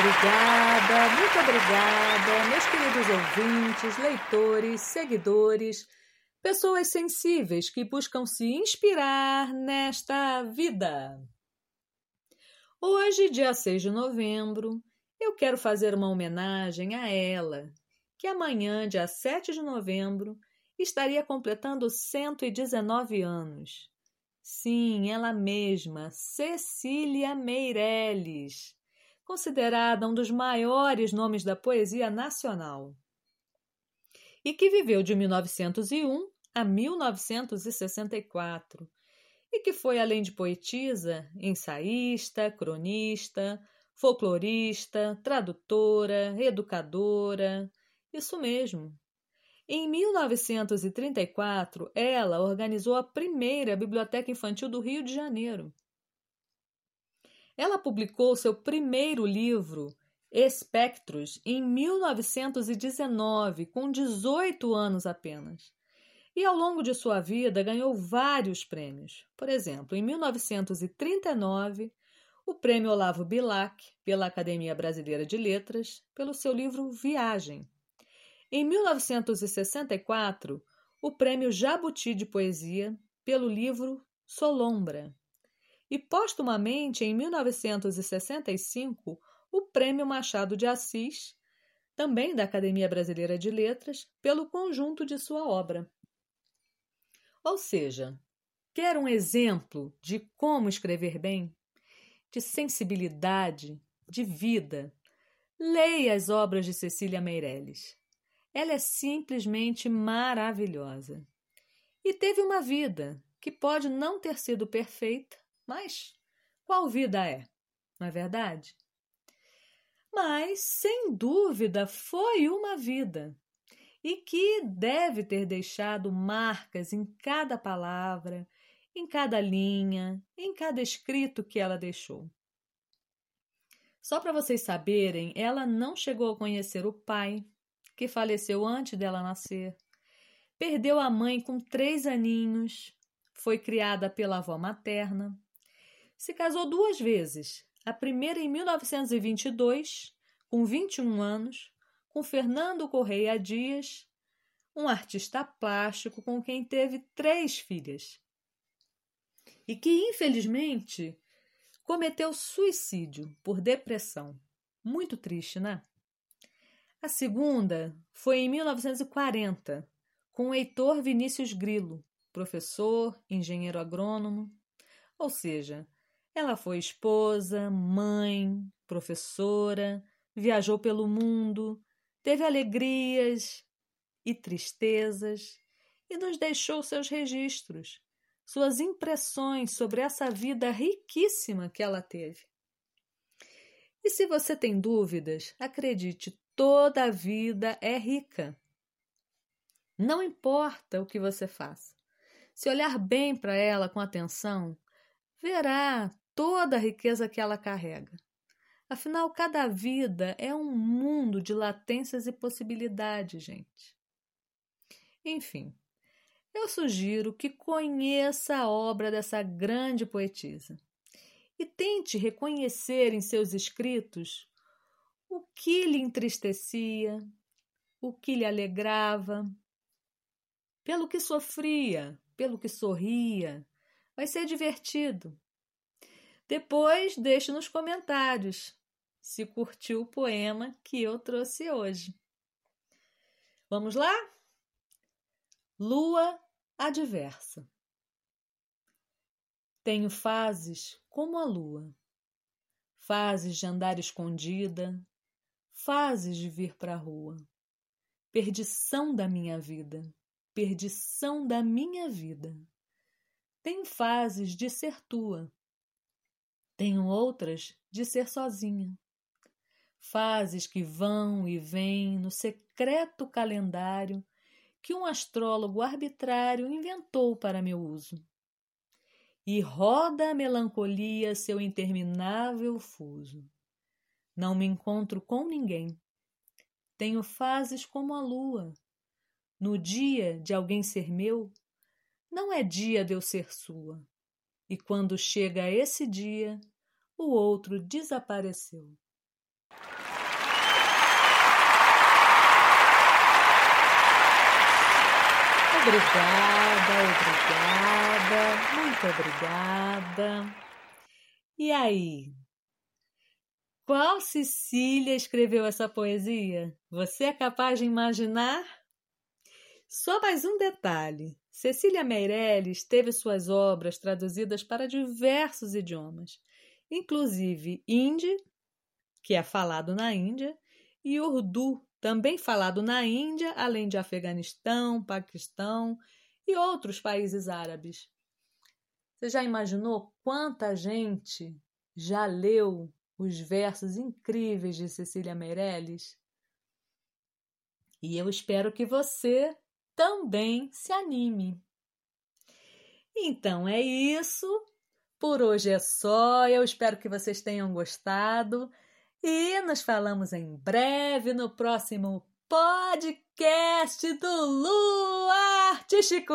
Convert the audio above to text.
obrigada, muito obrigada, meus queridos ouvintes, leitores, seguidores, pessoas sensíveis que buscam se inspirar nesta vida. Hoje, dia 6 de novembro, eu quero fazer uma homenagem a ela, que amanhã, dia 7 de novembro, estaria completando 119 anos. Sim, ela mesma, Cecília Meirelles, considerada um dos maiores nomes da poesia nacional. E que viveu de 1901 a 1964 e que foi, além de poetisa, ensaísta, cronista, folclorista, tradutora, educadora. Isso mesmo. Em 1934, ela organizou a primeira biblioteca infantil do Rio de Janeiro. Ela publicou seu primeiro livro, Espectros, em 1919, com 18 anos apenas e ao longo de sua vida ganhou vários prêmios. Por exemplo, em 1939, o Prêmio Olavo Bilac, pela Academia Brasileira de Letras, pelo seu livro Viagem. Em 1964, o Prêmio Jabuti de Poesia, pelo livro Solombra. E, postumamente, em 1965, o Prêmio Machado de Assis, também da Academia Brasileira de Letras, pelo conjunto de sua obra. Ou seja, quer um exemplo de como escrever bem? De sensibilidade, de vida? Leia as obras de Cecília Meirelles. Ela é simplesmente maravilhosa. E teve uma vida que pode não ter sido perfeita, mas qual vida é? Não é verdade? Mas, sem dúvida, foi uma vida e que deve ter deixado marcas em cada palavra, em cada linha, em cada escrito que ela deixou. Só para vocês saberem, ela não chegou a conhecer o pai, que faleceu antes dela nascer. Perdeu a mãe com três aninhos, foi criada pela avó materna. Se casou duas vezes, a primeira em 1922, com 21 anos, com Fernando Correia Dias, um artista plástico com quem teve três filhas. E que, infelizmente, cometeu suicídio por depressão. Muito triste, né? A segunda foi em 1940, com Heitor Vinícius Grilo, professor, engenheiro agrônomo. Ou seja, ela foi esposa, mãe, professora, viajou pelo mundo, teve alegrias e tristezas e nos deixou seus registros, suas impressões sobre essa vida riquíssima que ela teve. E se você tem dúvidas, acredite, toda a vida é rica. Não importa o que você faça. Se olhar bem para ela com atenção, verá toda a riqueza que ela carrega. Afinal, cada vida é um mundo de latências e possibilidades, gente. Enfim, eu sugiro que conheça a obra dessa grande poetisa e tente reconhecer em seus escritos o que lhe entristecia, o que lhe alegrava, pelo que sofria, pelo que sorria. Vai ser divertido. Depois, deixe nos comentários se curtiu o poema que eu trouxe hoje. Vamos lá? Lua adversa. Tenho fases como a lua, fases de andar escondida, fases de vir para a rua. Perdição da minha vida, perdição da minha vida. Tenho fases de ser tua, tenho outras de ser sozinha fases que vão e vêm no secreto calendário que um astrólogo arbitrário inventou para meu uso. E roda a melancolia seu interminável fuso. Não me encontro com ninguém. Tenho fases como a lua. No dia de alguém ser meu, não é dia de eu ser sua. E quando chega esse dia, o outro desapareceu. Obrigada, obrigada, muito obrigada. E aí? Qual Cecília escreveu essa poesia? Você é capaz de imaginar? Só mais um detalhe: Cecília Meirelles teve suas obras traduzidas para diversos idiomas, inclusive hindi, que é falado na Índia, e urdu, também falado na Índia, além de Afeganistão, Paquistão e outros países árabes. Você já imaginou quanta gente já leu os versos incríveis de Cecília Meirelles? E eu espero que você também se anime. Então é isso. Por hoje é só. Eu espero que vocês tenham gostado. E nos falamos em breve no próximo podcast do Lu Artístico.